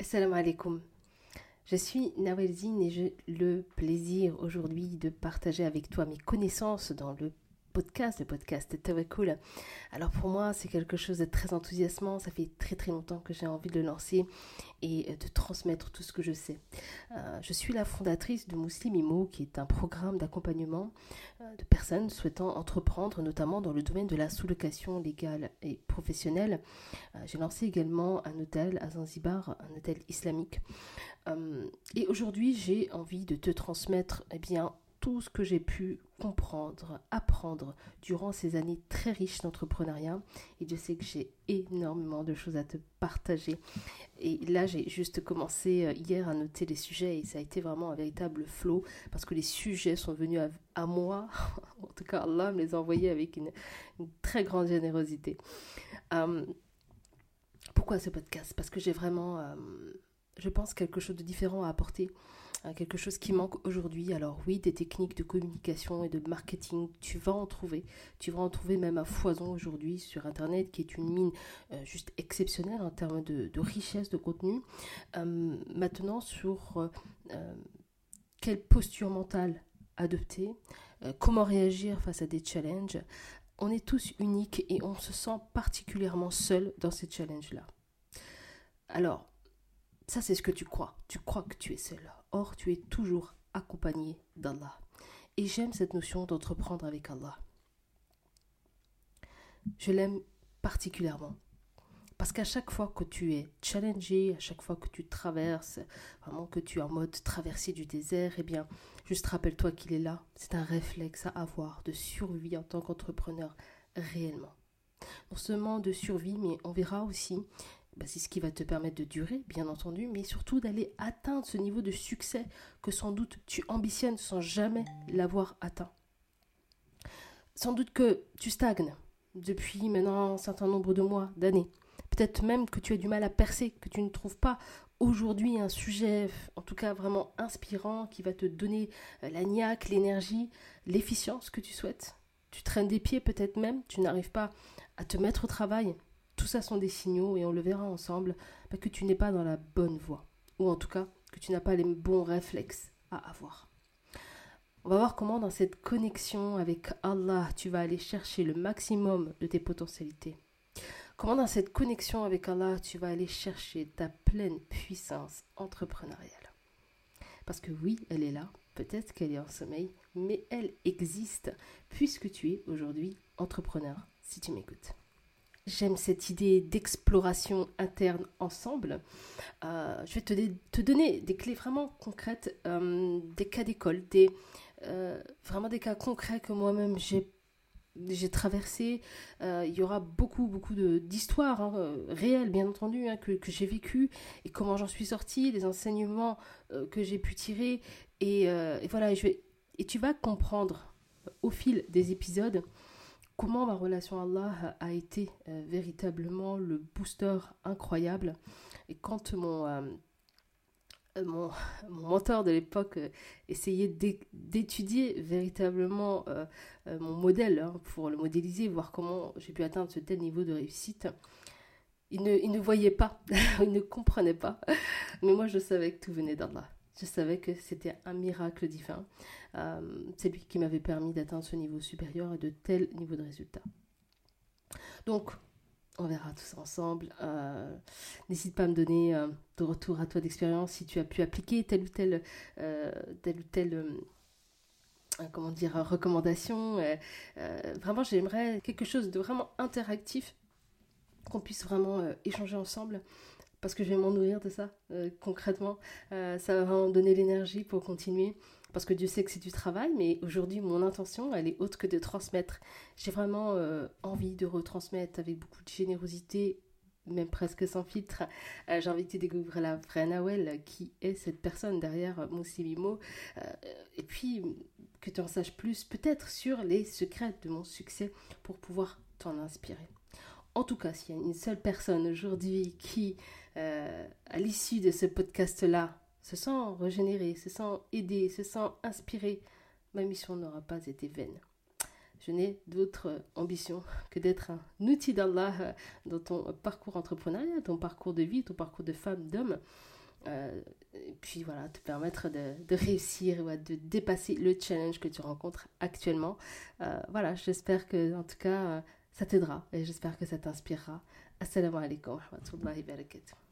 Assalamu alaikum. Je suis Nawel Zine et j'ai le plaisir aujourd'hui de partager avec toi mes connaissances dans le podcast, le podcast Tawakul. Alors pour moi, c'est quelque chose de très enthousiasmant. Ça fait très très longtemps que j'ai envie de le lancer et euh, de transmettre tout ce que je sais. Euh, je suis la fondatrice de Muslim Imo, qui est un programme d'accompagnement euh, de personnes souhaitant entreprendre, notamment dans le domaine de la sous-location légale et professionnelle. j'ai lancé également un hôtel à Zanzibar, un hôtel islamique. et aujourd'hui, j'ai envie de te transmettre eh bien, tout ce que j'ai pu comprendre, apprendre durant ces années très riches d'entrepreneuriat. Et je sais que j'ai énormément de choses à te partager. Et là, j'ai juste commencé euh, hier à noter les sujets et ça a été vraiment un véritable flow parce que les sujets sont venus à, moi. en tout cas, Allah me les a envoyés avec une, très grande générosité. Euh, pourquoi ce podcast? Parce que j'ai vraiment, euh, je pense, quelque chose de différent à apporter quelque chose qui manque aujourd'hui. Alors oui, des techniques de communication et de marketing, tu vas en trouver. Tu vas en trouver même à foison aujourd'hui sur Internet, qui est une mine euh, juste exceptionnelle en termes de, richesse de contenu. Euh, maintenant, sur euh, quelle posture mentale adopter, comment réagir face à des challenges. On est tous uniques et on se sent particulièrement seul dans ces challenges-là. Alors, ça, c'est ce que tu crois. Tu crois que tu es seul. Or, tu es toujours accompagné d'Allah. Et j'aime cette notion d'entreprendre avec Allah. Je l'aime particulièrement. Parce qu'à chaque fois que tu es challengé, à chaque fois que tu traverses, vraiment que tu es en mode traversée du désert, eh bien, juste rappelle-toi qu'il est là. C'est un réflexe à avoir de survie en tant qu'entrepreneur réellement. Non seulement de survie, mais on verra aussi bah, c'est ce qui va te permettre de durer, bien entendu, mais surtout d'aller atteindre ce niveau de succès que sans doute tu ambitionnes sans jamais l'avoir atteint. Sans doute que tu stagnes depuis maintenant un certain nombre de mois, d'années. Peut-être même que tu as du mal à percer, que tu ne trouves pas aujourd'hui un sujet, en tout cas vraiment inspirant, qui va te donner euh, la niaque, l'énergie, l'efficience que tu souhaites. Tu traînes des pieds peut-être même, tu n'arrives pas à te mettre au travail, tout ça sont des signaux, et on le verra ensemble, que tu n'es pas dans la bonne voie. Ou en tout cas, que tu n'as pas les bons réflexes à avoir. On va voir comment dans cette connexion avec Allah, tu vas aller chercher le maximum de tes potentialités. Comment dans cette connexion avec Allah, tu vas aller chercher ta pleine puissance entrepreneuriale. Parce que oui, elle est là, peut-être qu'elle est en sommeil, mais elle existe puisque tu es aujourd'hui entrepreneur, si tu m'écoutes. J'aime cette idée d'exploration interne ensemble. Euh, je vais te, donner des clés vraiment concrètes, euh, des cas d'école, des, euh, vraiment des cas concrets que moi-même j'ai j'ai traversé, il y aura beaucoup, beaucoup d'histoires hein, réelles, bien entendu, hein, que, que j'ai vécues et comment j'en suis sortie, les enseignements que j'ai pu tirer. Et, voilà, et tu vas comprendre au fil des épisodes comment ma relation à Allah a été euh, véritablement le booster incroyable. Et quand mon, euh, euh, mon, mentor de l'époque essayait d'étudier véritablement mon modèle hein, pour le modéliser, voir comment j'ai pu atteindre ce tel niveau de réussite, il ne, il ne voyait pas, il ne comprenait pas. Mais moi, je savais que tout venait d'Allah. Je savais que c'était un miracle divin. Euh, c'est lui qui m'avait permis d'atteindre ce niveau supérieur et de tels niveaux de résultats. Donc, on verra tout ça ensemble. Euh, n'hésite pas à me donner euh, de retour à toi d'expérience si tu as pu appliquer telle ou telle, telle ou telle comment dire, recommandation. vraiment, j'aimerais quelque chose de vraiment interactif, qu'on puisse vraiment échanger ensemble parce que je vais m'en nourrir de ça, euh, concrètement. Euh, ça va vraiment donner l'énergie pour continuer, parce que Dieu sait que c'est du travail, mais aujourd'hui, mon intention, elle est autre que de transmettre. J'ai vraiment euh, envie de retransmettre avec beaucoup de générosité, même presque sans filtre. J'ai envie de découvrir la vraie Nawel, qui est cette personne derrière mon Simimo, et puis que tu en saches plus, peut-être sur les secrets de mon succès, pour pouvoir t'en inspirer. En tout cas, s'il y a une seule personne aujourd'hui qui euh, à l'issue de ce podcast-là, se sent régénéré, se sent aidé, se sent inspiré, ma mission n'aura pas été vaine. je n'ai d'autre ambition que d'être un outil d'Allah dans ton parcours entrepreneurial, ton parcours de vie, ton parcours de femme, d'homme. et puis voilà, te permettre de, réussir, ou de dépasser le challenge que tu rencontres actuellement. voilà, j'espère que en tout cas ça t'aidera et j'espère que ça t'inspirera. Assalamu alaikum wa rahmatullahi wa barakatuh.